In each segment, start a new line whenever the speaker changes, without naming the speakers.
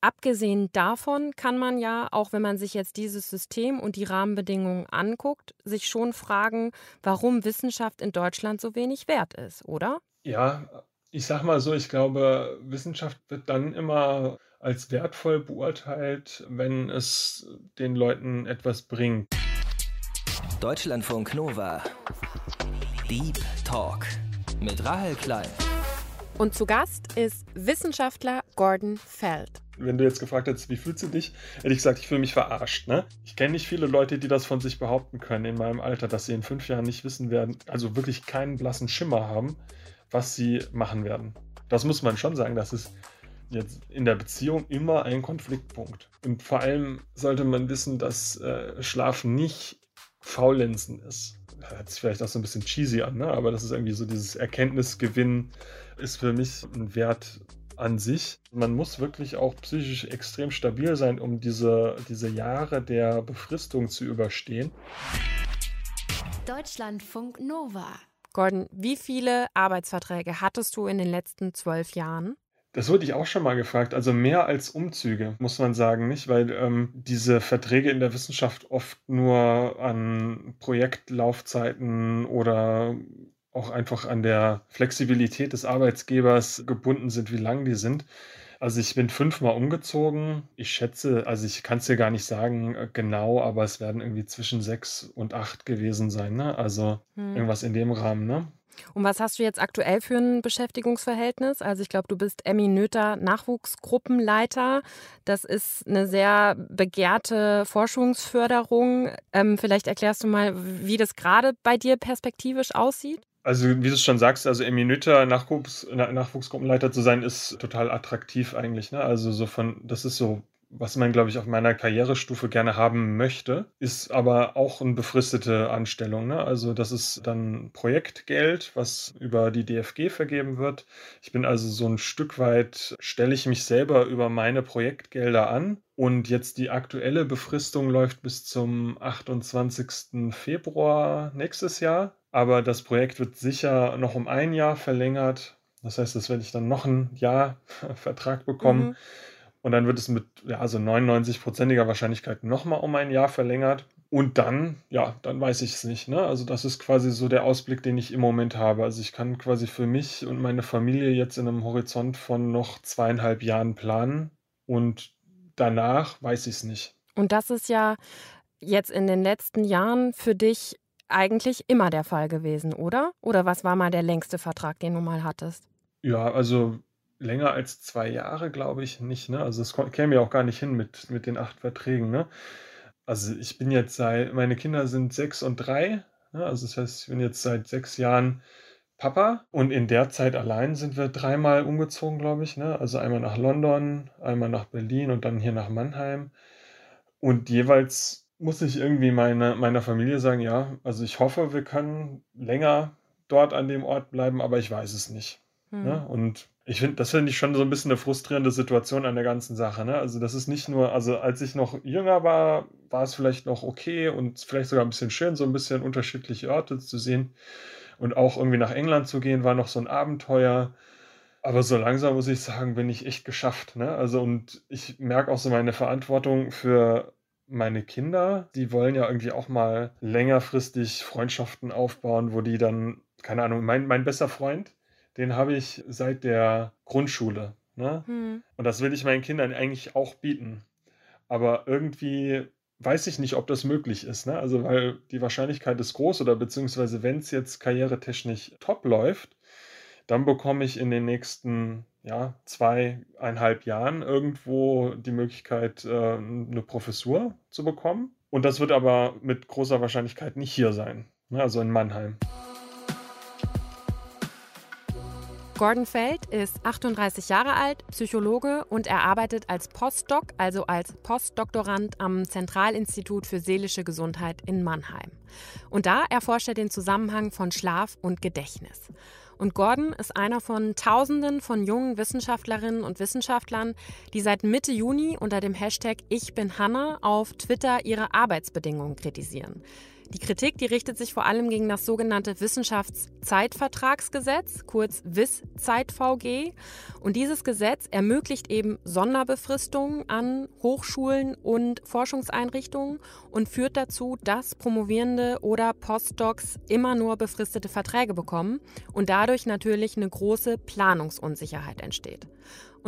Abgesehen davon kann man ja, auch wenn man sich jetzt dieses System und die Rahmenbedingungen anguckt, sich schon fragen, warum Wissenschaft in Deutschland so wenig wert ist, oder?
Ja, ich sag mal so, ich glaube, Wissenschaft wird dann immer als wertvoll beurteilt, wenn es den Leuten etwas bringt.
Deutschlandfunk Nova. Deep Talk mit Rahel Klein.
Und zu Gast ist Wissenschaftler Gordon Feld.
Wenn du jetzt gefragt hättest, wie fühlst du dich, hätte ich gesagt, ich fühle mich verarscht. Ne? Ich kenne nicht viele Leute, die das von sich behaupten können in meinem Alter, dass sie in fünf Jahren nicht wissen werden, also wirklich keinen blassen Schimmer haben, was sie machen werden. Das muss man schon sagen, das ist jetzt in der Beziehung immer ein Konfliktpunkt. Und vor allem sollte man wissen, dass äh, Schlaf nicht Faulenzen ist. Hört sich vielleicht auch so ein bisschen cheesy an, ne? aber das ist irgendwie so dieses Erkenntnisgewinn ist für mich ein Wert an sich. Man muss wirklich auch psychisch extrem stabil sein, um diese, diese Jahre der Befristung zu überstehen.
Deutschlandfunk Nova. Gordon, wie viele Arbeitsverträge hattest du in den letzten zwölf Jahren?
Das wurde ich auch schon mal gefragt. Also mehr als Umzüge, muss man sagen, nicht? Weil ähm, diese Verträge in der Wissenschaft oft nur an Projektlaufzeiten oder auch einfach an der Flexibilität des Arbeitsgebers gebunden sind, wie lang die sind. Also ich bin fünfmal umgezogen. Ich schätze, also ich kann es dir gar nicht sagen äh, genau, aber es werden irgendwie zwischen sechs und acht gewesen sein. Ne? Also hm. irgendwas in dem Rahmen. Ne?
Und was hast du jetzt aktuell für ein Beschäftigungsverhältnis? Also ich glaube, du bist Emmy Noether Nachwuchsgruppenleiter. Das ist eine sehr begehrte Forschungsförderung. Ähm, vielleicht erklärst du mal, wie das gerade bei dir perspektivisch aussieht?
Also, wie du es schon sagst, also Eminüter Nachwuchs, Nachwuchsgruppenleiter zu sein, ist total attraktiv eigentlich. Ne? Also so von, das ist so, was man, glaube ich, auf meiner Karrierestufe gerne haben möchte, ist aber auch eine befristete Anstellung. Ne? Also das ist dann Projektgeld, was über die DFG vergeben wird. Ich bin also so ein Stück weit, stelle ich mich selber über meine Projektgelder an. Und jetzt die aktuelle Befristung läuft bis zum 28. Februar nächstes Jahr. Aber das Projekt wird sicher noch um ein Jahr verlängert. Das heißt, das werde ich dann noch ein Jahr Vertrag bekommen. Mhm. Und dann wird es mit ja, also 99-prozentiger Wahrscheinlichkeit nochmal um ein Jahr verlängert. Und dann, ja, dann weiß ich es nicht. Ne? Also das ist quasi so der Ausblick, den ich im Moment habe. Also ich kann quasi für mich und meine Familie jetzt in einem Horizont von noch zweieinhalb Jahren planen. Und danach weiß ich es nicht.
Und das ist ja jetzt in den letzten Jahren für dich eigentlich immer der Fall gewesen, oder? Oder was war mal der längste Vertrag, den du mal hattest?
Ja, also länger als zwei Jahre glaube ich nicht. Ne? Also es käme ja auch gar nicht hin mit, mit den acht Verträgen. Ne? Also ich bin jetzt seit, meine Kinder sind sechs und drei. Ne? Also das heißt, ich bin jetzt seit sechs Jahren Papa und in der Zeit allein sind wir dreimal umgezogen, glaube ich. Ne? Also einmal nach London, einmal nach Berlin und dann hier nach Mannheim. Und jeweils muss ich irgendwie meine, meiner Familie sagen, ja, also ich hoffe, wir können länger dort an dem Ort bleiben, aber ich weiß es nicht. Hm. Ne? Und ich finde, das finde ich schon so ein bisschen eine frustrierende Situation an der ganzen Sache. Ne? Also das ist nicht nur, also als ich noch jünger war, war es vielleicht noch okay und vielleicht sogar ein bisschen schön, so ein bisschen unterschiedliche Orte zu sehen. Und auch irgendwie nach England zu gehen, war noch so ein Abenteuer. Aber so langsam muss ich sagen, bin ich echt geschafft. Ne? Also und ich merke auch so meine Verantwortung für meine Kinder, die wollen ja irgendwie auch mal längerfristig Freundschaften aufbauen, wo die dann, keine Ahnung, mein, mein bester Freund, den habe ich seit der Grundschule. Ne? Hm. Und das will ich meinen Kindern eigentlich auch bieten. Aber irgendwie weiß ich nicht, ob das möglich ist. Ne? Also, weil die Wahrscheinlichkeit ist groß oder beziehungsweise, wenn es jetzt karrieretechnisch top läuft, dann bekomme ich in den nächsten ja, zweieinhalb Jahren irgendwo die Möglichkeit, äh, eine Professur zu bekommen. Und das wird aber mit großer Wahrscheinlichkeit nicht hier sein, ne, also in Mannheim.
Gordon Feld ist 38 Jahre alt, Psychologe und er arbeitet als Postdoc, also als Postdoktorand am Zentralinstitut für seelische Gesundheit in Mannheim. Und da erforscht er den Zusammenhang von Schlaf und Gedächtnis. Und Gordon ist einer von Tausenden von jungen Wissenschaftlerinnen und Wissenschaftlern, die seit Mitte Juni unter dem Hashtag Ich bin Hanna auf Twitter ihre Arbeitsbedingungen kritisieren. Die Kritik, die richtet sich vor allem gegen das sogenannte Wissenschaftszeitvertragsgesetz, kurz WIS-Zeit-VG. Und dieses Gesetz ermöglicht eben Sonderbefristungen an Hochschulen und Forschungseinrichtungen und führt dazu, dass Promovierende oder Postdocs immer nur befristete Verträge bekommen und dadurch natürlich eine große Planungsunsicherheit entsteht.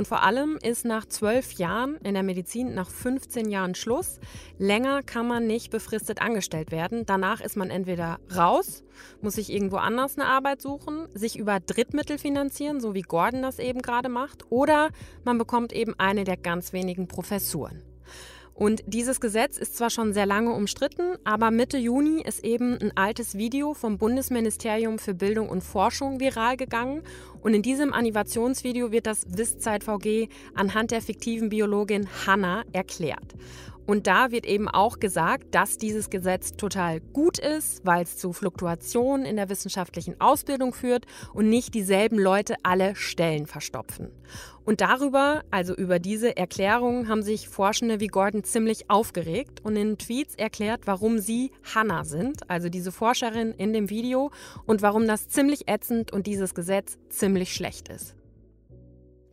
Und vor allem ist nach zwölf Jahren in der Medizin nach 15 Jahren Schluss. Länger kann man nicht befristet angestellt werden. Danach ist man entweder raus, muss sich irgendwo anders eine Arbeit suchen, sich über Drittmittel finanzieren, so wie Gordon das eben gerade macht, oder man bekommt eben eine der ganz wenigen Professuren. Und dieses Gesetz ist zwar schon sehr lange umstritten, aber Mitte Juni ist eben ein altes Video vom Bundesministerium für Bildung und Forschung viral gegangen. Und in diesem Animationsvideo wird das WIS-Zeit-VG anhand der fiktiven Biologin Hannah erklärt. Und da wird eben auch gesagt, dass dieses Gesetz total gut ist, weil es zu Fluktuationen in der wissenschaftlichen Ausbildung führt und nicht dieselben Leute alle Stellen verstopfen. Und darüber, also über diese Erklärung, haben sich Forschende wie Gordon ziemlich aufgeregt und in Tweets erklärt, warum sie Hannah sind, also diese Forscherin in dem Video, und warum das ziemlich ätzend und dieses Gesetz ziemlich schlecht ist.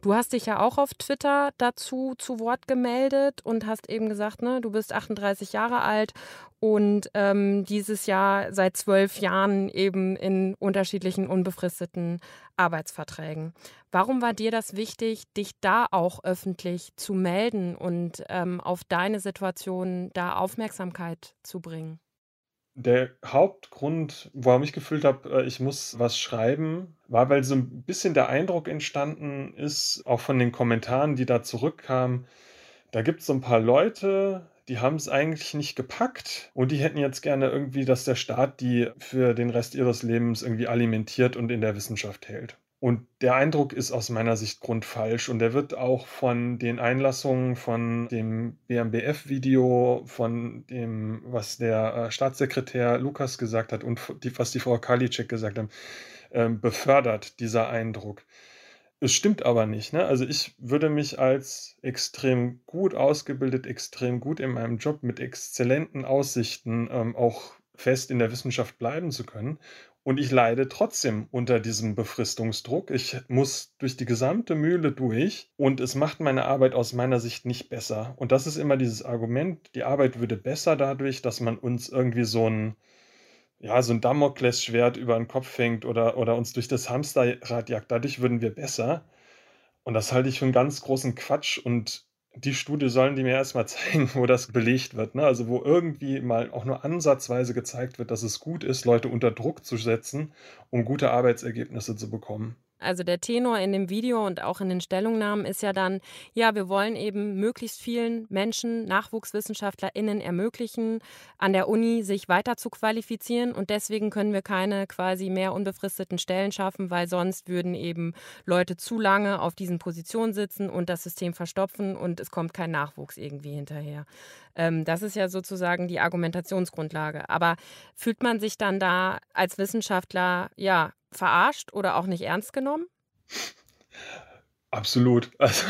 Du hast dich ja auch auf Twitter dazu zu Wort gemeldet und hast eben gesagt, ne, du bist 38 Jahre alt und ähm, dieses Jahr seit zwölf Jahren eben in unterschiedlichen unbefristeten Arbeitsverträgen. Warum war dir das wichtig, dich da auch öffentlich zu melden und ähm, auf deine Situation da Aufmerksamkeit zu bringen?
Der Hauptgrund, warum ich gefühlt habe, äh, ich muss was schreiben, war, weil so ein bisschen der Eindruck entstanden ist, auch von den Kommentaren, die da zurückkamen, da gibt es so ein paar Leute, die haben es eigentlich nicht gepackt und die hätten jetzt gerne irgendwie, dass der Staat die für den Rest ihres Lebens irgendwie alimentiert und in der Wissenschaft hält. Und der Eindruck ist aus meiner Sicht grundfalsch und der wird auch von den Einlassungen von dem BMBF-Video, von dem, was der äh, Staatssekretär Lukas gesagt hat und die, was die Frau Karliczek gesagt hat, äh, befördert, dieser Eindruck. Es stimmt aber nicht. Ne? Also ich würde mich als extrem gut ausgebildet, extrem gut in meinem Job mit exzellenten Aussichten ähm, auch fest in der Wissenschaft bleiben zu können. Und ich leide trotzdem unter diesem Befristungsdruck. Ich muss durch die gesamte Mühle durch und es macht meine Arbeit aus meiner Sicht nicht besser. Und das ist immer dieses Argument, die Arbeit würde besser dadurch, dass man uns irgendwie so ein, ja, so ein Damoklesschwert über den Kopf hängt oder, oder uns durch das Hamsterrad jagt. Dadurch würden wir besser. Und das halte ich für einen ganz großen Quatsch und die Studie sollen die mir erstmal zeigen, wo das belegt wird. Ne? Also wo irgendwie mal auch nur ansatzweise gezeigt wird, dass es gut ist, Leute unter Druck zu setzen, um gute Arbeitsergebnisse zu bekommen.
Also der Tenor in dem Video und auch in den Stellungnahmen ist ja dann, ja, wir wollen eben möglichst vielen Menschen, NachwuchswissenschaftlerInnen ermöglichen, an der Uni sich weiter zu qualifizieren und deswegen können wir keine quasi mehr unbefristeten Stellen schaffen, weil sonst würden eben Leute zu lange auf diesen Positionen sitzen und das System verstopfen und es kommt kein Nachwuchs irgendwie hinterher. Ähm, das ist ja sozusagen die Argumentationsgrundlage. Aber fühlt man sich dann da als Wissenschaftler, ja, verarscht oder auch nicht ernst genommen?
Absolut. Also,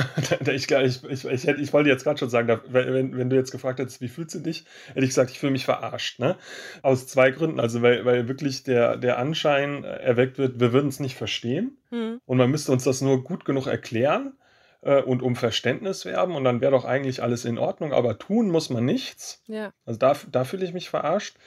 ich, ich, ich, ich, wollte jetzt gerade schon sagen, wenn, wenn du jetzt gefragt hättest, wie fühlst du dich, hätte ich gesagt, ich fühle mich verarscht. Ne? Aus zwei Gründen. Also, weil, weil wirklich der, der Anschein erweckt wird, wir würden es nicht verstehen hm. und man müsste uns das nur gut genug erklären äh, und um Verständnis werben und dann wäre doch eigentlich alles in Ordnung, aber tun muss man nichts. Ja. Also, da, da fühle ich mich verarscht.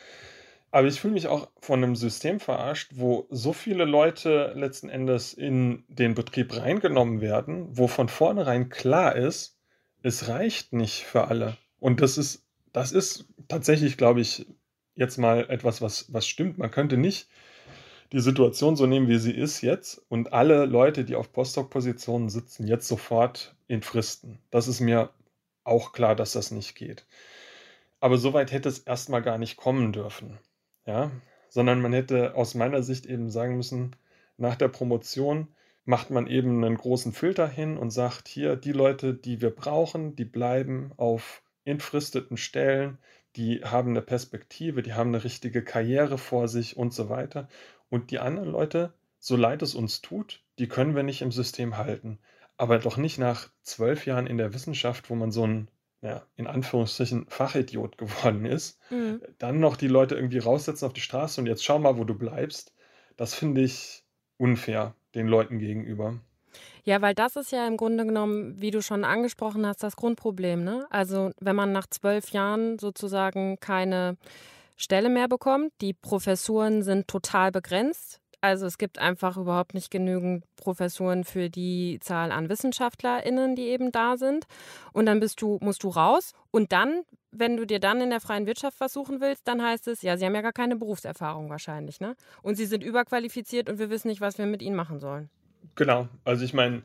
Aber ich fühle mich auch von einem System verarscht, wo so viele Leute letzten Endes in den Betrieb reingenommen werden, wo von vornherein klar ist, es reicht nicht für alle. Und das ist, das ist tatsächlich, glaube ich, jetzt mal etwas, was, was stimmt. Man könnte nicht die Situation so nehmen, wie sie ist jetzt und alle Leute, die auf Postdoc-Positionen sitzen, jetzt sofort in Fristen. Das ist mir auch klar, dass das nicht geht. Aber so weit hätte es erstmal gar nicht kommen dürfen ja, sondern man hätte aus meiner Sicht eben sagen müssen, nach der Promotion macht man eben einen großen Filter hin und sagt, hier, die Leute, die wir brauchen, die bleiben auf entfristeten Stellen, die haben eine Perspektive, die haben eine richtige Karriere vor sich und so weiter. Und die anderen Leute, so leid es uns tut, die können wir nicht im System halten. Aber doch nicht nach zwölf Jahren in der Wissenschaft, wo man so ein ja, in Anführungsstrichen Fachidiot geworden ist, mhm. dann noch die Leute irgendwie raussetzen auf die Straße und jetzt schau mal, wo du bleibst, das finde ich unfair den Leuten gegenüber.
Ja, weil das ist ja im Grunde genommen, wie du schon angesprochen hast, das Grundproblem. Ne? Also wenn man nach zwölf Jahren sozusagen keine Stelle mehr bekommt, die Professuren sind total begrenzt. Also es gibt einfach überhaupt nicht genügend Professuren für die Zahl an WissenschaftlerInnen, die eben da sind. Und dann bist du, musst du raus. Und dann, wenn du dir dann in der freien Wirtschaft versuchen willst, dann heißt es, ja, sie haben ja gar keine Berufserfahrung wahrscheinlich, ne? Und sie sind überqualifiziert und wir wissen nicht, was wir mit ihnen machen sollen.
Genau. Also ich meine,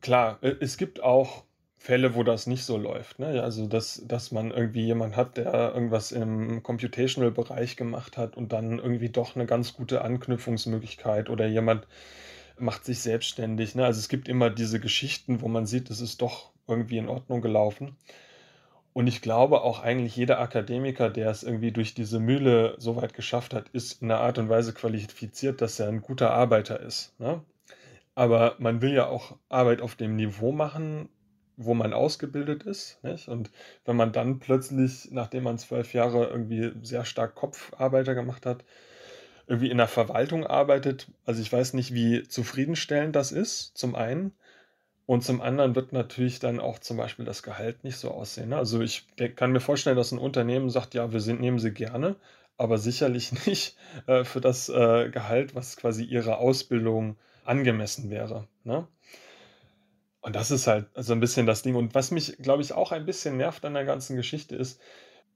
klar, äh, es gibt auch Fälle, wo das nicht so läuft. Ne? Also, dass, dass man irgendwie jemanden hat, der irgendwas im Computational-Bereich gemacht hat und dann irgendwie doch eine ganz gute Anknüpfungsmöglichkeit oder jemand macht sich selbstständig. Ne? Also es gibt immer diese Geschichten, wo man sieht, es ist doch irgendwie in Ordnung gelaufen. Und ich glaube auch eigentlich jeder Akademiker, der es irgendwie durch diese Mühle so weit geschafft hat, ist in einer Art und Weise qualifiziert, dass er ein guter Arbeiter ist. Ne? Aber man will ja auch Arbeit auf dem Niveau machen, wo man ausgebildet ist. Nicht? Und wenn man dann plötzlich, nachdem man zwölf Jahre irgendwie sehr stark Kopfarbeiter gemacht hat, irgendwie in der Verwaltung arbeitet, also ich weiß nicht, wie zufriedenstellend das ist, zum einen. Und zum anderen wird natürlich dann auch zum Beispiel das Gehalt nicht so aussehen. Ne? Also ich kann mir vorstellen, dass ein Unternehmen sagt, ja, wir sind, nehmen sie gerne, aber sicherlich nicht äh, für das äh, Gehalt, was quasi ihre Ausbildung angemessen wäre. Ne? Und das ist halt so ein bisschen das Ding. Und was mich, glaube ich, auch ein bisschen nervt an der ganzen Geschichte ist,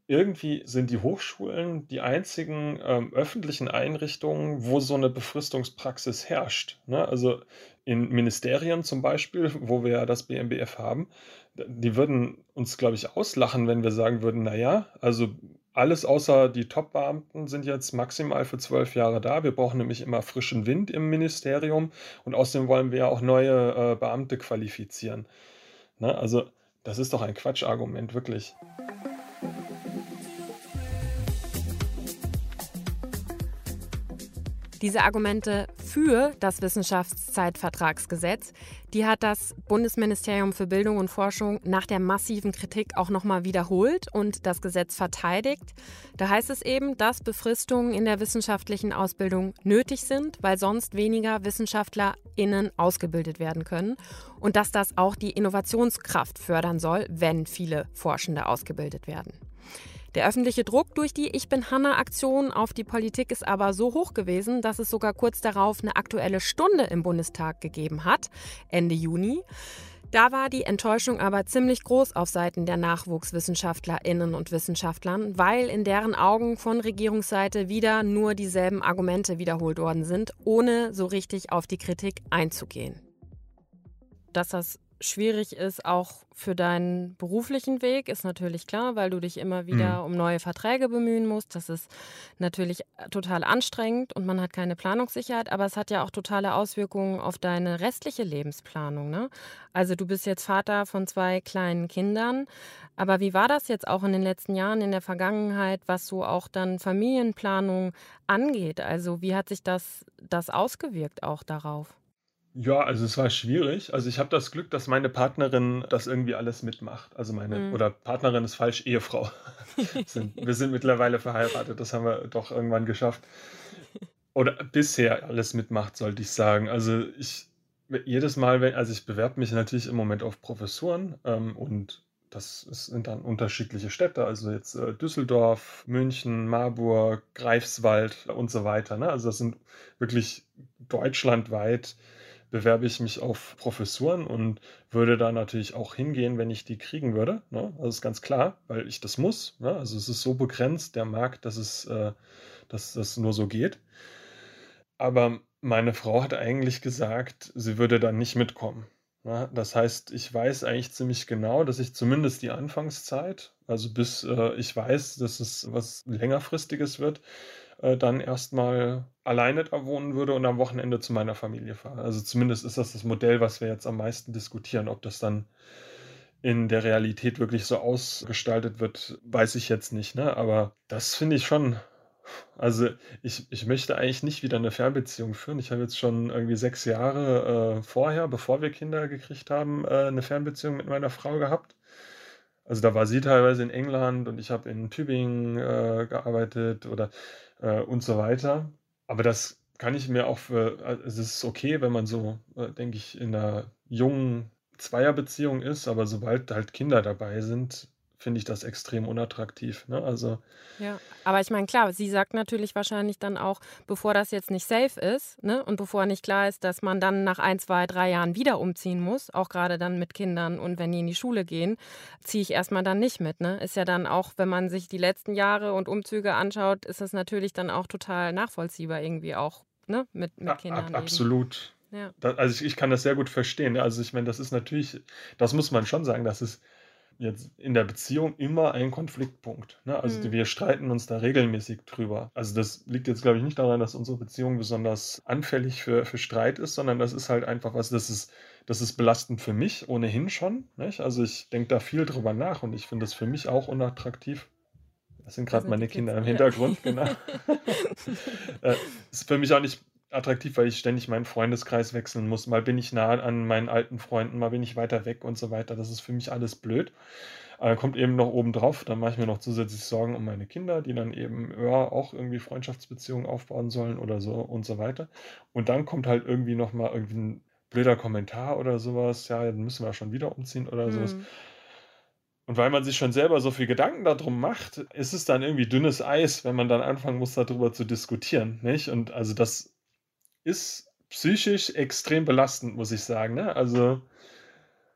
irgendwie sind die Hochschulen die einzigen ähm, öffentlichen Einrichtungen, wo so eine Befristungspraxis herrscht. Ne? Also in Ministerien zum Beispiel, wo wir ja das BMBF haben, die würden uns, glaube ich, auslachen, wenn wir sagen würden, naja, also alles außer die Top-Beamten sind jetzt maximal für zwölf Jahre da. Wir brauchen nämlich immer frischen Wind im Ministerium und außerdem wollen wir ja auch neue äh, Beamte qualifizieren. Ne? Also das ist doch ein Quatschargument, wirklich.
Diese Argumente für das Wissenschaftszeitvertragsgesetz, die hat das Bundesministerium für Bildung und Forschung nach der massiven Kritik auch nochmal wiederholt und das Gesetz verteidigt. Da heißt es eben, dass Befristungen in der wissenschaftlichen Ausbildung nötig sind, weil sonst weniger WissenschaftlerInnen ausgebildet werden können und dass das auch die Innovationskraft fördern soll, wenn viele Forschende ausgebildet werden. Der öffentliche Druck durch die Ich bin Hanna-Aktion auf die Politik ist aber so hoch gewesen, dass es sogar kurz darauf eine aktuelle Stunde im Bundestag gegeben hat, Ende Juni. Da war die Enttäuschung aber ziemlich groß auf Seiten der Nachwuchswissenschaftlerinnen und Wissenschaftlern, weil in deren Augen von Regierungsseite wieder nur dieselben Argumente wiederholt worden sind, ohne so richtig auf die Kritik einzugehen. Dass das schwierig ist, auch für deinen beruflichen Weg, ist natürlich klar, weil du dich immer wieder mhm. um neue Verträge bemühen musst. Das ist natürlich total anstrengend und man hat keine Planungssicherheit, aber es hat ja auch totale Auswirkungen auf deine restliche Lebensplanung. Ne? Also du bist jetzt Vater von zwei kleinen Kindern, aber wie war das jetzt auch in den letzten Jahren, in der Vergangenheit, was so auch dann Familienplanung angeht? Also wie hat sich das, das ausgewirkt auch darauf?
Ja, also es war schwierig. Also ich habe das Glück, dass meine Partnerin das irgendwie alles mitmacht. Also meine, Mhm. oder Partnerin ist falsch, Ehefrau. Sind, wir sind mittlerweile verheiratet, das haben wir doch irgendwann geschafft. Oder bisher alles mitmacht, sollte ich sagen. Also ich, jedes Mal, wenn, also ich bewerbe mich natürlich im Moment auf Professuren ähm, und das sind dann unterschiedliche Städte, also jetzt äh, Düsseldorf, München, Marburg, Greifswald und so weiter. Ne? Also das sind wirklich deutschlandweit bewerbe ich mich auf Professuren und würde da natürlich auch hingehen, wenn ich die kriegen würde. Ne? Das ist ganz klar, weil ich das muss. Ne? Also es ist so begrenzt, der Markt, dass es äh, dass das nur so geht. Aber meine Frau hat eigentlich gesagt, sie würde dann nicht mitkommen. Ne? Das heißt, ich weiß eigentlich ziemlich genau, dass ich zumindest die Anfangszeit, also bis äh, ich weiß, dass es was längerfristiges wird, äh, dann erstmal alleine da wohnen würde und am Wochenende zu meiner Familie fahre. Also zumindest ist das das Modell, was wir jetzt am meisten diskutieren. Ob das dann in der Realität wirklich so ausgestaltet wird, weiß ich jetzt nicht. Ne? Aber das finde ich schon. Also ich, ich möchte eigentlich nicht wieder eine Fernbeziehung führen. Ich habe jetzt schon irgendwie sechs Jahre äh, vorher, bevor wir Kinder gekriegt haben, äh, eine Fernbeziehung mit meiner Frau gehabt. Also da war sie teilweise in England und ich habe in Tübingen äh, gearbeitet oder äh, und so weiter. Aber das kann ich mir auch für, also es ist okay, wenn man so, äh, denke ich, in einer jungen Zweierbeziehung ist, aber sobald halt Kinder dabei sind, finde ich das extrem unattraktiv. Ne? Also
ja, aber ich meine, klar, sie sagt natürlich wahrscheinlich dann auch, bevor das jetzt nicht safe ist ne, und bevor nicht klar ist, dass man dann nach ein, zwei, drei Jahren wieder umziehen muss, auch gerade dann mit Kindern und wenn die in die Schule gehen, ziehe ich erstmal dann nicht mit. Ne? Ist ja dann auch, wenn man sich die letzten Jahre und Umzüge anschaut, ist das natürlich dann auch total nachvollziehbar irgendwie auch ne, mit, mit Kindern.
Ab, absolut. Ja. Also ich, ich, kann das sehr gut verstehen. Also ich meine, das ist natürlich, das muss man schon sagen, das ist jetzt in der Beziehung immer ein Konfliktpunkt. Ne? Also mhm. wir streiten uns da regelmäßig drüber. Also das liegt jetzt, glaube ich, nicht daran, dass unsere Beziehung besonders anfällig für, für Streit ist, sondern das ist halt einfach was, das ist, das ist belastend für mich ohnehin schon. Nicht? Also ich denke da viel drüber nach und ich finde das für mich auch unattraktiv. Das sind gerade meine Kinder im Hintergrund, genau. äh, ist für mich auch nicht attraktiv, weil ich ständig meinen Freundeskreis wechseln muss. Mal bin ich nah an meinen alten Freunden, mal bin ich weiter weg und so weiter. Das ist für mich alles blöd. Aber dann kommt eben noch oben drauf, dann mache ich mir noch zusätzlich Sorgen um meine Kinder, die dann eben ja, auch irgendwie Freundschaftsbeziehungen aufbauen sollen oder so und so weiter. Und dann kommt halt irgendwie nochmal irgendwie ein blöder Kommentar oder sowas, ja, dann müssen wir schon wieder umziehen oder mhm. sowas. Und weil man sich schon selber so viel Gedanken darum macht, ist es dann irgendwie dünnes Eis, wenn man dann anfangen muss, darüber zu diskutieren. Nicht? Und also das ist psychisch extrem belastend, muss ich sagen. Ne? Also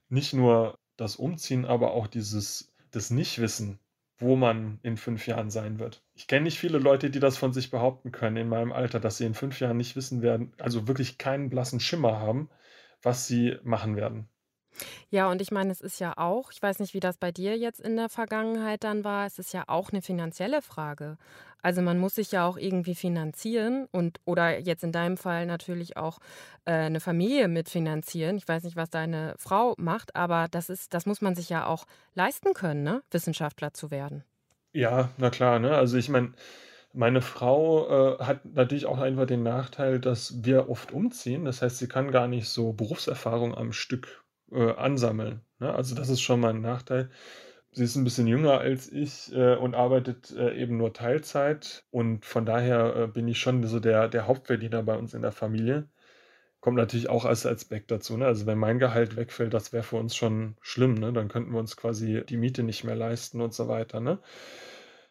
nicht nur das Umziehen, aber auch dieses das Nichtwissen, wo man in fünf Jahren sein wird. Ich kenne nicht viele Leute, die das von sich behaupten können in meinem Alter, dass sie in fünf Jahren nicht wissen werden, also wirklich keinen blassen Schimmer haben, was sie machen werden.
Ja, und ich meine, es ist ja auch, ich weiß nicht, wie das bei dir jetzt in der Vergangenheit dann war, es ist ja auch eine finanzielle Frage. Also man muss sich ja auch irgendwie finanzieren und oder jetzt in deinem Fall natürlich auch äh, eine Familie mitfinanzieren. Ich weiß nicht, was deine Frau macht, aber das ist, das muss man sich ja auch leisten können, ne? Wissenschaftler zu werden.
Ja, na klar, ne? Also ich meine, meine Frau äh, hat natürlich auch einfach den Nachteil, dass wir oft umziehen. Das heißt, sie kann gar nicht so Berufserfahrung am Stück äh, ansammeln. Ne? Also das ist schon mal ein Nachteil. Sie ist ein bisschen jünger als ich äh, und arbeitet äh, eben nur Teilzeit. Und von daher äh, bin ich schon so der, der Hauptverdiener bei uns in der Familie. Kommt natürlich auch als Aspekt dazu. Ne? Also wenn mein Gehalt wegfällt, das wäre für uns schon schlimm. Ne? Dann könnten wir uns quasi die Miete nicht mehr leisten und so weiter. Ne?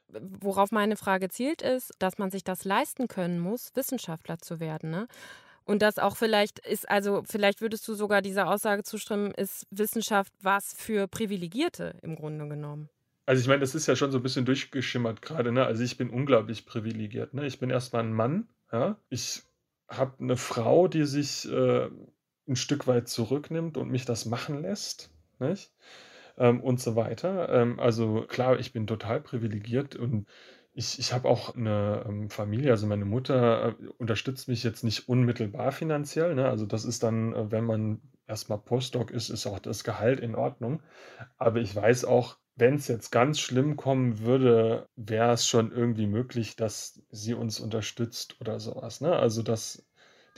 Worauf meine Frage zielt, ist, dass man sich das leisten können muss, Wissenschaftler zu werden. Ne? Und das auch vielleicht ist, also vielleicht würdest du sogar dieser Aussage zustimmen, ist Wissenschaft was für Privilegierte im Grunde genommen.
Also ich meine, das ist ja schon so ein bisschen durchgeschimmert gerade, ne? Also ich bin unglaublich privilegiert, ne? Ich bin erstmal ein Mann, ja. Ich habe eine Frau, die sich äh, ein Stück weit zurücknimmt und mich das machen lässt, nicht? Ähm, und so weiter. Ähm, also klar, ich bin total privilegiert und ich, ich habe auch eine ähm, Familie, also meine Mutter äh, unterstützt mich jetzt nicht unmittelbar finanziell. Ne? Also das ist dann, äh, wenn man erstmal Postdoc ist, ist auch das Gehalt in Ordnung. Aber ich weiß auch, wenn es jetzt ganz schlimm kommen würde, wäre es schon irgendwie möglich, dass sie uns unterstützt oder sowas. Ne? Also das,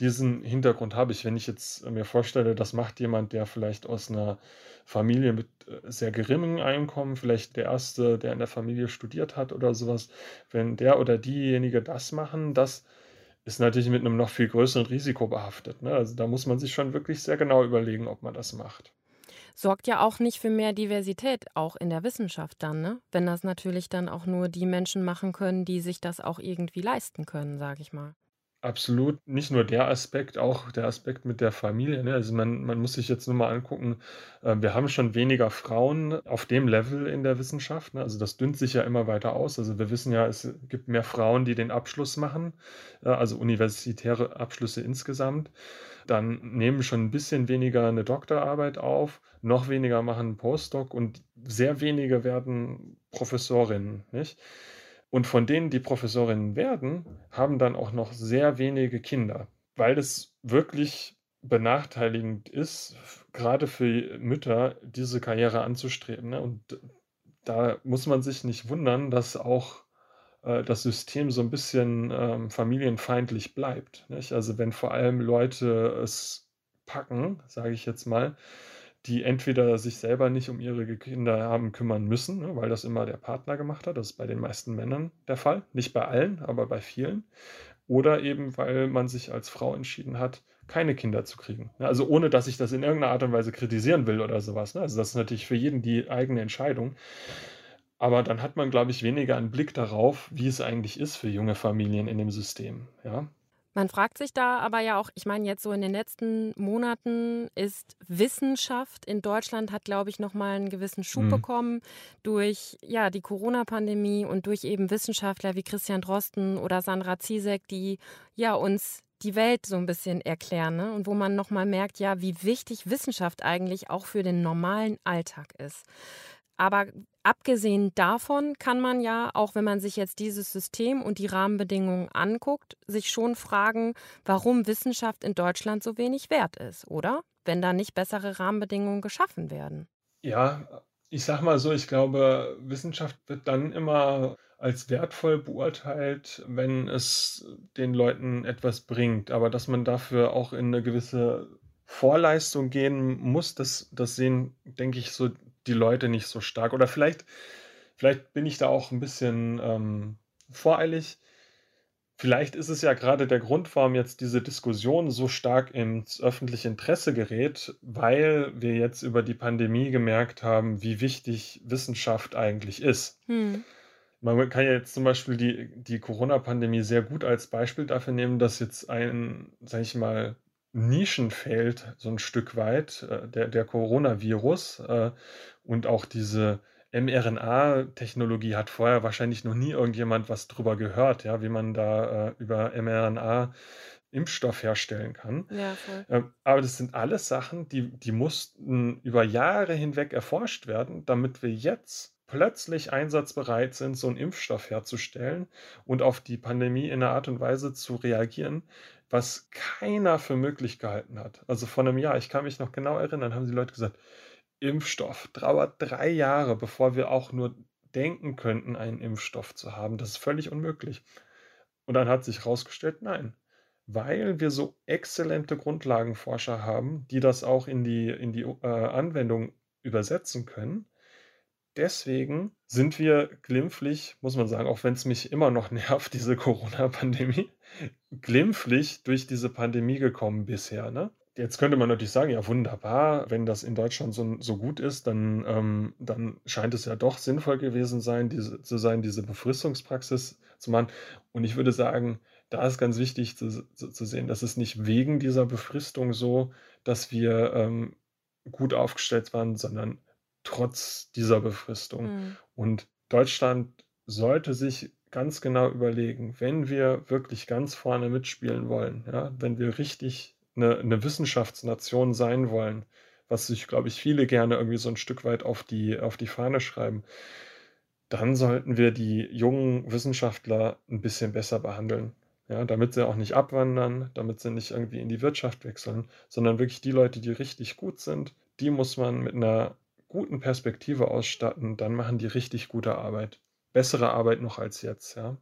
diesen Hintergrund habe ich, wenn ich jetzt mir vorstelle, das macht jemand, der vielleicht aus einer Familie mit äh, sehr geringem Einkommen, vielleicht der erste, der in der Familie studiert hat oder sowas, wenn der oder diejenige das machen, das ist natürlich mit einem noch viel größeren Risiko behaftet. Ne? Also da muss man sich schon wirklich sehr genau überlegen, ob man das macht.
Sorgt ja auch nicht für mehr Diversität, auch in der Wissenschaft dann, ne? Wenn das natürlich dann auch nur die Menschen machen können, die sich das auch irgendwie leisten können, sage ich mal.
Absolut, nicht nur der Aspekt, auch der Aspekt mit der Familie, ne? Also, man man muss sich jetzt nur mal angucken, äh, wir haben schon weniger Frauen auf dem Level in der Wissenschaft, ne? Also, das dünnt sich ja immer weiter aus. Also, wir wissen ja, es gibt mehr Frauen, die den Abschluss machen, äh, also universitäre Abschlüsse insgesamt. Dann nehmen schon ein bisschen weniger eine Doktorarbeit auf, noch weniger machen 'n Postdoc und sehr wenige werden Professorinnen, nicht? Und von denen, die Professorinnen werden, haben dann auch noch sehr wenige Kinder, weil es wirklich benachteiligend ist, gerade für Mütter, diese Karriere anzustreben. Ne? Und da muss man sich nicht wundern, dass auch äh, das System so ein bisschen ähm, familienfeindlich bleibt. Nicht? Also wenn vor allem Leute es packen, sage ich jetzt mal, die entweder sich selber nicht um ihre Kinder haben kümmern müssen, ne, weil das immer der Partner gemacht hat. Das ist bei den meisten Männern der Fall. Nicht bei allen, aber bei vielen. Oder eben, weil man sich als Frau entschieden hat, keine Kinder zu kriegen. Ne, also ohne, dass ich das in irgendeiner Art und Weise kritisieren will oder sowas. Ne. Also das ist natürlich für jeden die eigene Entscheidung. Aber dann hat man, glaube ich, weniger einen Blick darauf, wie es eigentlich ist für junge Familien in dem System. Ja?
Man fragt sich da aber ja auch, ich meine, jetzt so in den letzten Monaten ist Wissenschaft in Deutschland hat, glaube ich, nochmal einen gewissen Schub mhm. bekommen durch ja, die Corona-Pandemie und durch eben Wissenschaftler wie Christian Drosten oder Sandra Ziesek, die ja uns die Welt so ein bisschen erklären ne? und wo man nochmal merkt, ja, wie wichtig Wissenschaft eigentlich auch für den normalen Alltag ist. Aber abgesehen davon kann man ja, auch wenn man sich jetzt dieses System und die Rahmenbedingungen anguckt, sich schon fragen, warum Wissenschaft in Deutschland so wenig wert ist, oder? Wenn da nicht bessere Rahmenbedingungen geschaffen werden.
Ja, ich sag mal so, ich glaube, Wissenschaft wird dann immer als wertvoll beurteilt, wenn es den Leuten etwas bringt. Aber dass man dafür auch in eine gewisse Vorleistung gehen muss, das, das sehen, denke ich, so die Leute nicht so stark. Oder vielleicht, vielleicht bin ich da auch ein bisschen ähm, voreilig. Vielleicht ist es ja gerade der Grund, warum jetzt diese Diskussion so stark ins öffentliche Interesse gerät, weil wir jetzt über die Pandemie gemerkt haben, wie wichtig Wissenschaft eigentlich ist. Hm. Man kann ja jetzt zum Beispiel die, die Corona-Pandemie sehr gut als Beispiel dafür nehmen, dass jetzt ein, sag ich mal, Nischenfeld so ein Stück weit, äh, der, der Coronavirus äh, und auch diese mRNA-Technologie hat vorher wahrscheinlich noch nie irgendjemand was drüber gehört, ja, wie man da äh, über mRNA Impfstoff herstellen kann.
Ja, voll.
Ähm, aber das sind alles Sachen, die, die mussten über Jahre hinweg erforscht werden, damit wir jetzt plötzlich einsatzbereit sind, so einen Impfstoff herzustellen und auf die Pandemie in einer Art und Weise zu reagieren, was keiner für möglich gehalten hat. Also vor einem Jahr, ich kann mich noch genau erinnern, haben die Leute gesagt, Impfstoff dauert drei Jahre, bevor wir auch nur denken könnten, einen Impfstoff zu haben. Das ist völlig unmöglich. Und dann hat sich herausgestellt, nein, weil wir so exzellente Grundlagenforscher haben, die das auch in die, in die äh, Anwendung übersetzen können, deswegen sind wir glimpflich, muss man sagen, auch wenn es mich immer noch nervt, diese Corona-Pandemie, glimpflich durch diese Pandemie gekommen bisher. Ne? Jetzt könnte man natürlich sagen, ja wunderbar, wenn das in Deutschland so, so gut ist, dann, ähm, dann scheint es ja doch sinnvoll gewesen sein, diese, zu sein, diese Befristungspraxis zu machen. Und ich würde sagen, da ist ganz wichtig zu, zu, zu sehen, dass es nicht wegen dieser Befristung so, dass wir ähm, gut aufgestellt waren, sondern trotz dieser Befristung. Mhm. Und Deutschland sollte sich ganz genau überlegen, wenn wir wirklich ganz vorne mitspielen wollen, ja, wenn wir richtig eine, eine Wissenschaftsnation sein wollen, was sich, glaube ich, viele gerne irgendwie so ein Stück weit auf die, auf die Fahne schreiben, dann sollten wir die jungen Wissenschaftler ein bisschen besser behandeln. Ja, damit sie auch nicht abwandern, damit sie nicht irgendwie in die Wirtschaft wechseln, sondern wirklich die Leute, die richtig gut sind, die muss man mit einer guten Perspektive ausstatten, dann machen die richtig gute Arbeit. Bessere Arbeit noch als jetzt, ja.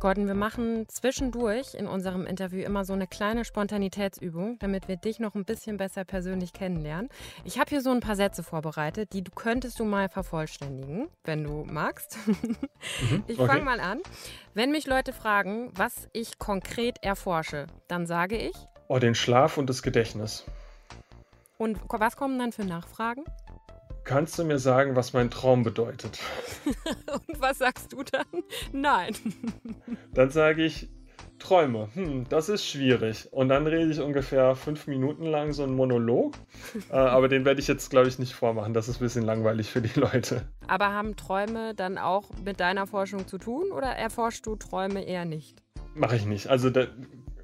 Gordon, wir machen zwischendurch in unserem Interview immer so eine kleine Spontanitätsübung, damit wir dich noch ein bisschen besser persönlich kennenlernen. Ich habe hier so ein paar Sätze vorbereitet, die du könntest du mal vervollständigen, wenn du magst. Mhm, ich fange okay. mal an. Wenn mich Leute fragen, was ich konkret erforsche, dann sage ich.
Oh, den Schlaf und das Gedächtnis.
Und was kommen dann für Nachfragen?
Kannst du mir sagen, was mein Traum bedeutet?
Und was sagst du dann? Nein.
Dann sage ich Träume. Hm, das ist schwierig. Und dann rede ich ungefähr fünf Minuten lang so einen Monolog. äh, aber den werde ich jetzt, glaube ich, nicht vormachen. Das ist ein bisschen langweilig für die Leute.
Aber haben Träume dann auch mit deiner Forschung zu tun oder erforschst du Träume eher nicht?
Mache ich nicht. Also der,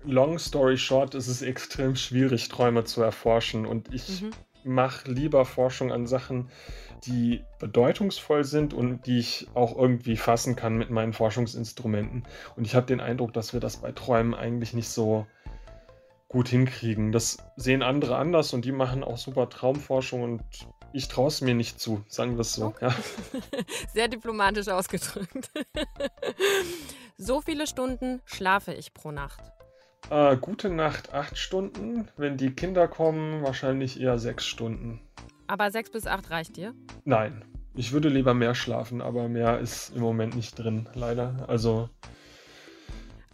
long story short, ist es extrem schwierig, Träume zu erforschen. Und ich mhm. mache lieber Forschung an Sachen, die bedeutungsvoll sind und die ich auch irgendwie fassen kann mit meinen Forschungsinstrumenten. Und ich habe den Eindruck, dass wir das bei Träumen eigentlich nicht so gut hinkriegen. Das sehen andere anders und die machen auch super Traumforschung und ich traue es mir nicht zu, sagen wir es so. Okay. Ja.
Sehr diplomatisch ausgedrückt. so viele Stunden schlafe ich pro Nacht.
Äh, gute Nacht acht Stunden. Wenn die Kinder kommen, wahrscheinlich eher sechs Stunden.
Aber sechs bis acht reicht dir?
Nein. Ich würde lieber mehr schlafen, aber mehr ist im Moment nicht drin, leider. Also.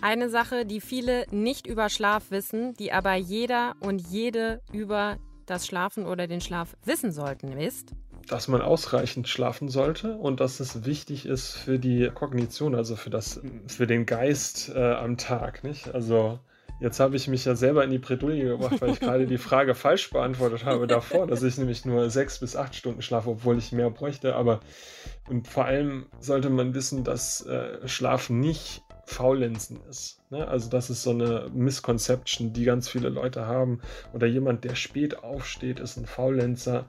Eine Sache, die viele nicht über Schlaf wissen, die aber jeder und jede über das Schlafen oder den Schlaf wissen sollten, ist,
dass man ausreichend schlafen sollte und dass es wichtig ist für die Kognition, also für das, für den Geist äh, am Tag, nicht? Also jetzt habe ich mich ja selber in die Bredouille gebracht, weil ich gerade die Frage falsch beantwortet habe davor, dass ich nämlich nur sechs bis acht Stunden schlafe, obwohl ich mehr bräuchte. Aber und vor allem sollte man wissen, dass äh, Schlaf nicht Faulenzen ist. Ne? Also das ist so eine Misconception, die ganz viele Leute haben. Oder jemand, der spät aufsteht, ist ein Faulenzer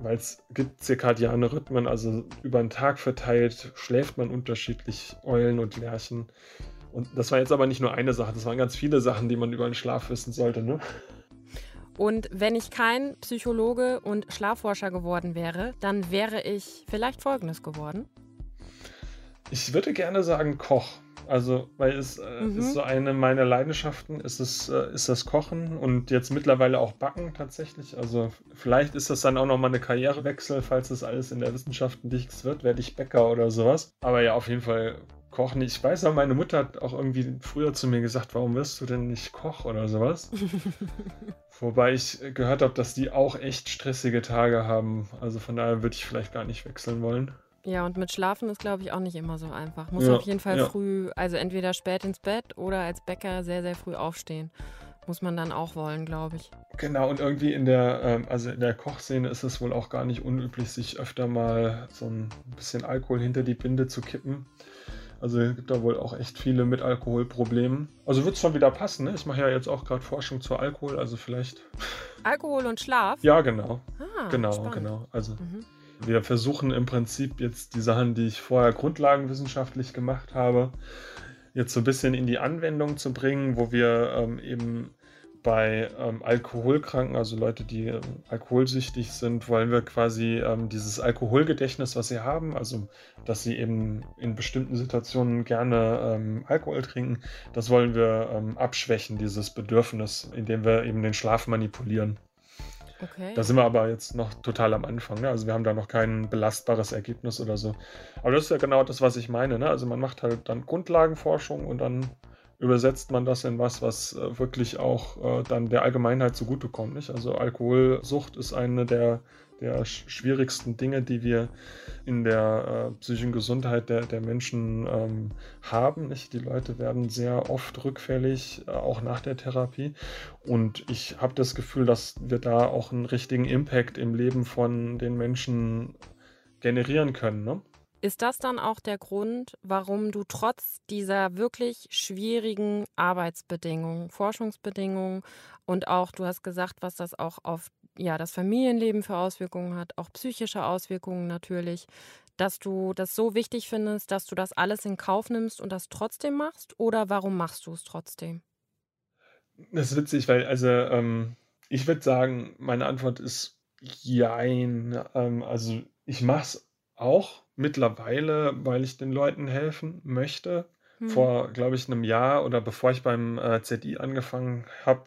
weil es gibt zirkadiane Rhythmen, also über den Tag verteilt schläft man unterschiedlich Eulen und Lerchen. Und das war jetzt aber nicht nur eine Sache, das waren ganz viele Sachen, die man über den Schlaf wissen sollte. Ne?
Und wenn ich kein Psychologe und Schlafforscher geworden wäre, dann wäre ich vielleicht Folgendes geworden.
Ich würde gerne sagen Koch. Also, weil es äh, mhm. ist so eine meiner Leidenschaften, ist, es, äh, ist das Kochen und jetzt mittlerweile auch Backen tatsächlich. Also, vielleicht ist das dann auch nochmal eine Karrierewechsel, falls das alles in der Wissenschaft nichts wird, werde ich Bäcker oder sowas. Aber ja, auf jeden Fall Kochen. Ich weiß auch, meine Mutter hat auch irgendwie früher zu mir gesagt, warum wirst du denn nicht Koch oder sowas? Wobei ich gehört habe, dass die auch echt stressige Tage haben. Also von daher würde ich vielleicht gar nicht wechseln wollen.
Ja, und mit Schlafen ist, glaube ich, auch nicht immer so einfach. Muss ja, auf jeden Fall ja. früh, also entweder spät ins Bett oder als Bäcker sehr, sehr früh aufstehen. Muss man dann auch wollen, glaube ich.
Genau, und irgendwie in der, ähm, also in der Kochszene ist es wohl auch gar nicht unüblich, sich öfter mal so ein bisschen Alkohol hinter die Binde zu kippen. Also es gibt da wohl auch echt viele mit Alkoholproblemen. Also wird es schon wieder passen, ne? Ich mache ja jetzt auch gerade Forschung zu Alkohol, also vielleicht.
Alkohol und Schlaf?
Ja, genau. Ah, genau, spannend. genau. Also. Mhm. Wir versuchen im Prinzip jetzt die Sachen, die ich vorher grundlagenwissenschaftlich gemacht habe, jetzt so ein bisschen in die Anwendung zu bringen, wo wir ähm, eben bei ähm, Alkoholkranken, also Leute, die ähm, alkoholsüchtig sind, wollen wir quasi ähm, dieses Alkoholgedächtnis, was sie haben, also dass sie eben in bestimmten Situationen gerne ähm, Alkohol trinken, das wollen wir ähm, abschwächen, dieses Bedürfnis, indem wir eben den Schlaf manipulieren. Okay. Da sind wir aber jetzt noch total am Anfang. Ne? Also wir haben da noch kein belastbares Ergebnis oder so. Aber das ist ja genau das, was ich meine. Ne? Also man macht halt dann Grundlagenforschung und dann übersetzt man das in was, was äh, wirklich auch äh, dann der Allgemeinheit zugutekommt. Nicht? Also Alkoholsucht ist eine der der schwierigsten Dinge, die wir in der äh, psychischen Gesundheit der, der Menschen ähm, haben. Nicht? Die Leute werden sehr oft rückfällig, äh, auch nach der Therapie. Und ich habe das Gefühl, dass wir da auch einen richtigen Impact im Leben von den Menschen generieren können. Ne?
Ist das dann auch der Grund, warum du trotz dieser wirklich schwierigen Arbeitsbedingungen, Forschungsbedingungen und auch, du hast gesagt, was das auch auf ja, das Familienleben für Auswirkungen hat, auch psychische Auswirkungen natürlich, dass du das so wichtig findest, dass du das alles in Kauf nimmst und das trotzdem machst? Oder warum machst du es trotzdem?
Das ist witzig, weil, also, ähm, ich würde sagen, meine Antwort ist jein. Ähm, also, ich mache es auch mittlerweile, weil ich den Leuten helfen möchte. Hm. Vor, glaube ich, einem Jahr oder bevor ich beim äh, ZI angefangen habe,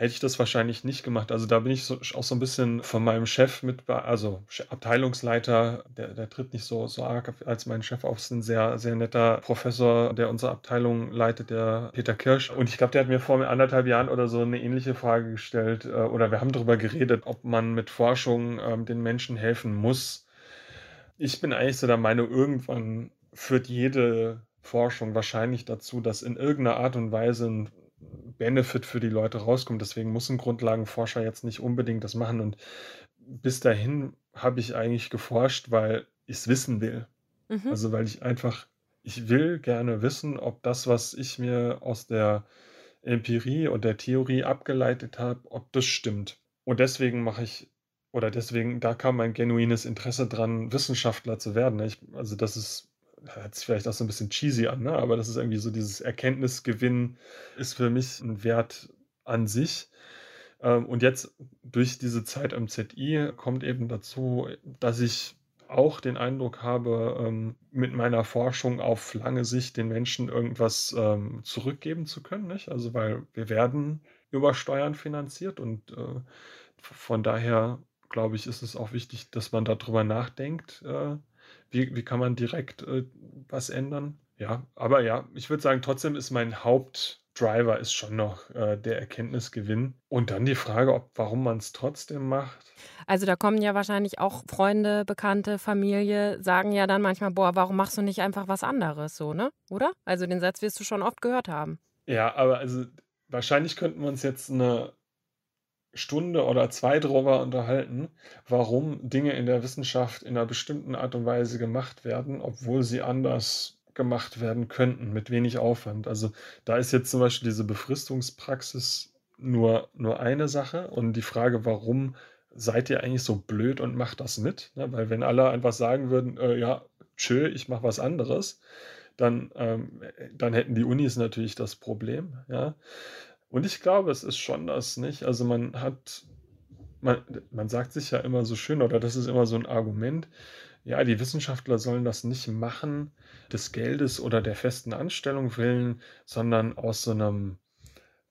hätte ich das wahrscheinlich nicht gemacht. Also da bin ich so, auch so ein bisschen von meinem Chef mit, also Abteilungsleiter, der, der tritt nicht so, so arg als mein Chef auf, ist ein sehr, sehr netter Professor, der unsere Abteilung leitet, der Peter Kirsch. Und ich glaube, der hat mir vor anderthalb Jahren oder so eine ähnliche Frage gestellt, äh, oder wir haben darüber geredet, ob man mit Forschung ähm, den Menschen helfen muss. Ich bin eigentlich so der Meinung, irgendwann führt jede Forschung wahrscheinlich dazu, dass in irgendeiner Art und Weise ein Benefit für die Leute rauskommt. Deswegen muss ein Grundlagenforscher jetzt nicht unbedingt das machen. Und bis dahin habe ich eigentlich geforscht, weil ich es wissen will. Mhm. Also weil ich einfach, ich will gerne wissen, ob das, was ich mir aus der Empirie und der Theorie abgeleitet habe, ob das stimmt. Und deswegen mache ich, oder deswegen, da kam mein genuines Interesse dran, Wissenschaftler zu werden. Ich, also das ist hört sich vielleicht auch so ein bisschen cheesy an, ne? aber das ist irgendwie so dieses Erkenntnisgewinn ist für mich ein Wert an sich. Ähm, und jetzt durch diese Zeit am ZI kommt eben dazu, dass ich auch den Eindruck habe, ähm, mit meiner Forschung auf lange Sicht den Menschen irgendwas ähm, zurückgeben zu können. Nicht? Also weil wir werden über Steuern finanziert und äh, von daher glaube ich, ist es auch wichtig, dass man darüber nachdenkt, äh, wie, wie kann man direkt äh, was ändern. Ja, aber ja, ich würde sagen, trotzdem ist mein Hauptdriver ist schon noch äh, der Erkenntnisgewinn. Und dann die Frage, ob warum man es trotzdem macht.
Also da kommen ja wahrscheinlich auch Freunde, Bekannte, Familie, sagen ja dann manchmal, boah, warum machst du nicht einfach was anderes so, ne? Oder? Also den Satz wirst du schon oft gehört haben.
Ja, aber also wahrscheinlich könnten wir uns jetzt eine Stunde oder zwei darüber unterhalten, warum Dinge in der Wissenschaft in einer bestimmten Art und Weise gemacht werden, obwohl sie anders gemacht werden könnten, mit wenig Aufwand. Also da ist jetzt zum Beispiel diese Befristungspraxis nur, nur eine Sache und die Frage, warum seid ihr eigentlich so blöd und macht das mit? Ne? Weil wenn alle einfach sagen würden, äh, ja, tschö, ich mache was anderes, dann, ähm, dann hätten die Unis natürlich das Problem. Ja? Und ich glaube, es ist schon das, nicht? Also man hat, man, man sagt sich ja immer so schön, oder das ist immer so ein Argument, ja, die Wissenschaftler sollen das nicht machen des Geldes oder der festen Anstellung willen, sondern aus so einem,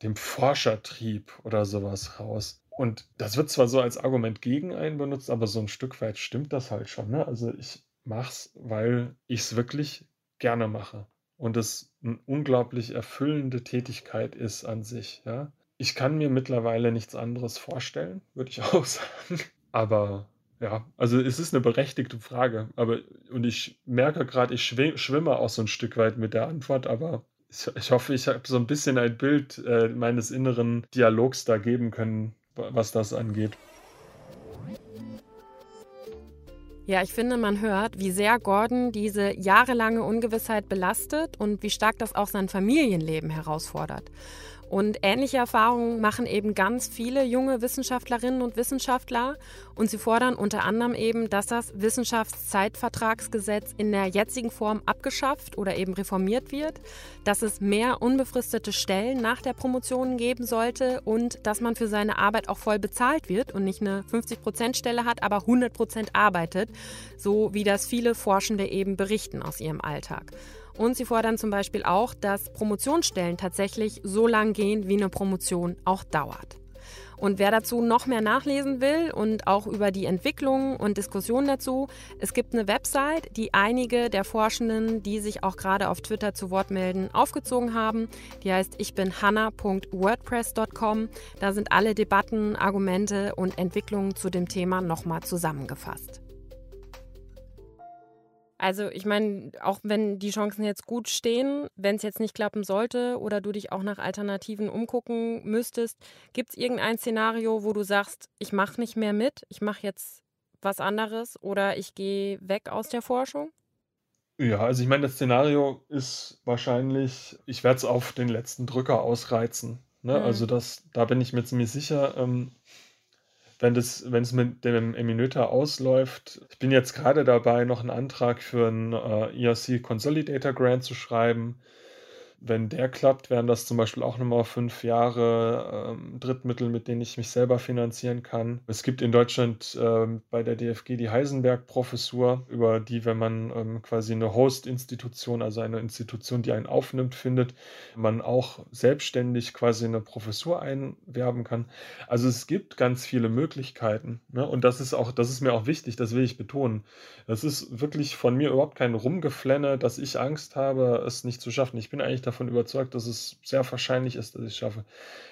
dem Forschertrieb oder sowas raus. Und das wird zwar so als Argument gegen einen benutzt, aber so ein Stück weit stimmt das halt schon. Ne? Also ich mache es, weil ich es wirklich gerne mache und es eine unglaublich erfüllende Tätigkeit ist an sich. Ja? Ich kann mir mittlerweile nichts anderes vorstellen, würde ich auch sagen. Aber ja, also es ist eine berechtigte Frage. Aber und ich merke gerade, ich schwimme auch so ein Stück weit mit der Antwort, aber ich, hoffe, ich habe so ein bisschen ein Bild äh, meines inneren Dialogs da geben können, was das angeht.
Ja, ich finde, man hört, wie sehr Gordon diese jahrelange Ungewissheit belastet und wie stark das auch sein Familienleben herausfordert. Und ähnliche Erfahrungen machen eben ganz viele junge Wissenschaftlerinnen und Wissenschaftler. Und sie fordern unter anderem eben, dass das Wissenschaftszeitvertragsgesetz in der jetzigen Form abgeschafft oder eben reformiert wird, dass es mehr unbefristete Stellen nach der Promotion geben sollte und dass man für seine Arbeit auch voll bezahlt wird und nicht eine 50-Prozent-Stelle hat, aber 100 Prozent arbeitet, so wie das viele Forschende eben berichten aus ihrem Alltag. Und sie fordern zum Beispiel auch, dass Promotionsstellen tatsächlich so lang gehen, wie eine Promotion auch dauert. Und wer dazu noch mehr nachlesen will und auch über die Entwicklungen und Diskussionen dazu, es gibt eine Website, die einige der Forschenden, die sich auch gerade auf Twitter zu Wort melden, aufgezogen haben. Die heißt ich bin hanna.wordpress.com. Da sind alle Debatten, Argumente und Entwicklungen zu dem Thema nochmal zusammengefasst. Also ich meine, auch wenn die Chancen jetzt gut stehen, wenn es jetzt nicht klappen sollte oder du dich auch nach Alternativen umgucken müsstest, gibt es irgendein Szenario, wo du sagst, ich mache nicht mehr mit, ich mache jetzt was anderes oder ich gehe weg aus der Forschung?
Ja, also ich meine, das Szenario ist wahrscheinlich, ich werde es auf den letzten Drücker ausreizen. Ne? Mhm. Also das, da bin ich mir ziemlich sicher. Ähm, wenn das, wenn es mit dem Eminöter ausläuft. Ich bin jetzt gerade dabei, noch einen Antrag für einen äh, ERC Consolidator Grant zu schreiben. Wenn der klappt, wären das zum Beispiel auch nochmal fünf Jahre ähm, Drittmittel, mit denen ich mich selber finanzieren kann. Es gibt in Deutschland ähm, bei der DFG die Heisenberg-Professur, über die, wenn man ähm, quasi eine Host-Institution, also eine Institution, die einen aufnimmt, findet, man auch selbstständig quasi eine Professur einwerben kann. Also es gibt ganz viele Möglichkeiten. Ne? Und das ist auch, das ist mir auch wichtig, das will ich betonen. Das ist wirklich von mir überhaupt kein Rumgeflenne, dass ich Angst habe, es nicht zu schaffen. Ich bin eigentlich davon überzeugt, dass es sehr wahrscheinlich ist, dass ich es schaffe.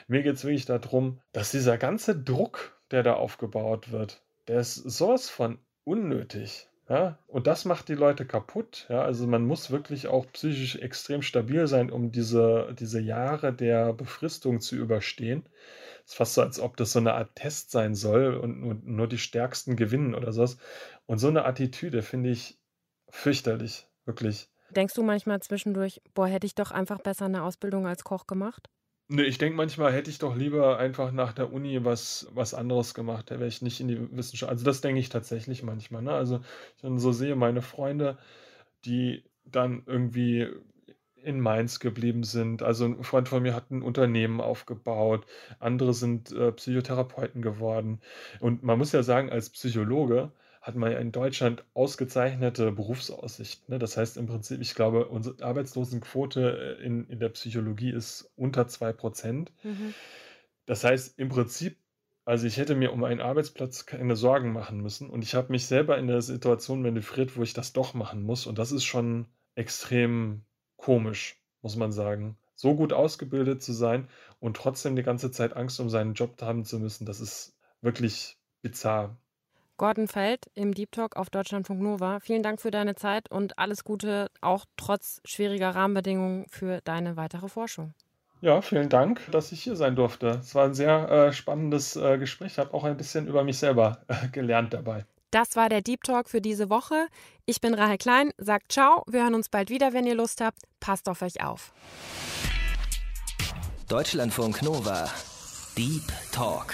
Mir geht es wirklich darum, dass dieser ganze Druck, der da aufgebaut wird, der ist sowas von unnötig. Ja, und das macht die Leute kaputt. Ja, also man muss wirklich auch psychisch extrem stabil sein, um diese, diese Jahre der Befristung zu überstehen. Es ist fast so, als ob das so eine Art Test sein soll und nur, nur die Stärksten gewinnen oder sowas. Und so eine Attitüde finde ich fürchterlich, wirklich.
Denkst du manchmal zwischendurch, boah, hätte ich doch einfach besser eine Ausbildung als Koch gemacht?
Ne, ich denke manchmal hätte ich doch lieber einfach nach der Uni was, was anderes gemacht, da wäre ich nicht in die Wissenschaft. Also das denke ich tatsächlich manchmal. Ne? Also ich dann so sehe meine Freunde, die dann irgendwie in Mainz geblieben sind. Also ein Freund von mir hat ein Unternehmen aufgebaut, andere sind äh, Psychotherapeuten geworden. Und man muss ja sagen, als Psychologe hat man ja in Deutschland ausgezeichnete Berufsaussichten. Ne? Das heißt im Prinzip, ich glaube, unsere Arbeitslosenquote äh, in, in der Psychologie ist unter 2%. Mhm. Das heißt im Prinzip, also ich hätte mir um einen Arbeitsplatz keine Sorgen machen müssen und ich habe mich selber in der Situation manövriert, wo ich das doch machen muss und das ist schon extrem komisch, muss man sagen. So gut ausgebildet zu sein und trotzdem die ganze Zeit Angst um seinen Job haben zu müssen, das ist wirklich bizarr.
Gordon Feld im Deep Talk auf Deutschlandfunk Nova. Vielen Dank für deine Zeit und alles Gute, auch trotz schwieriger Rahmenbedingungen für deine weitere Forschung.
Ja, vielen Dank, dass ich hier sein durfte. Es war ein sehr äh, spannendes äh, Gespräch. Ich habe auch ein bisschen über mich selber äh, gelernt dabei.
Das war der Deep Talk für diese Woche. Ich bin Rahel Klein, sagt ciao. Wir hören uns bald wieder, wenn ihr Lust habt. Passt auf euch auf.
Deutschlandfunk Nova. Deep Talk.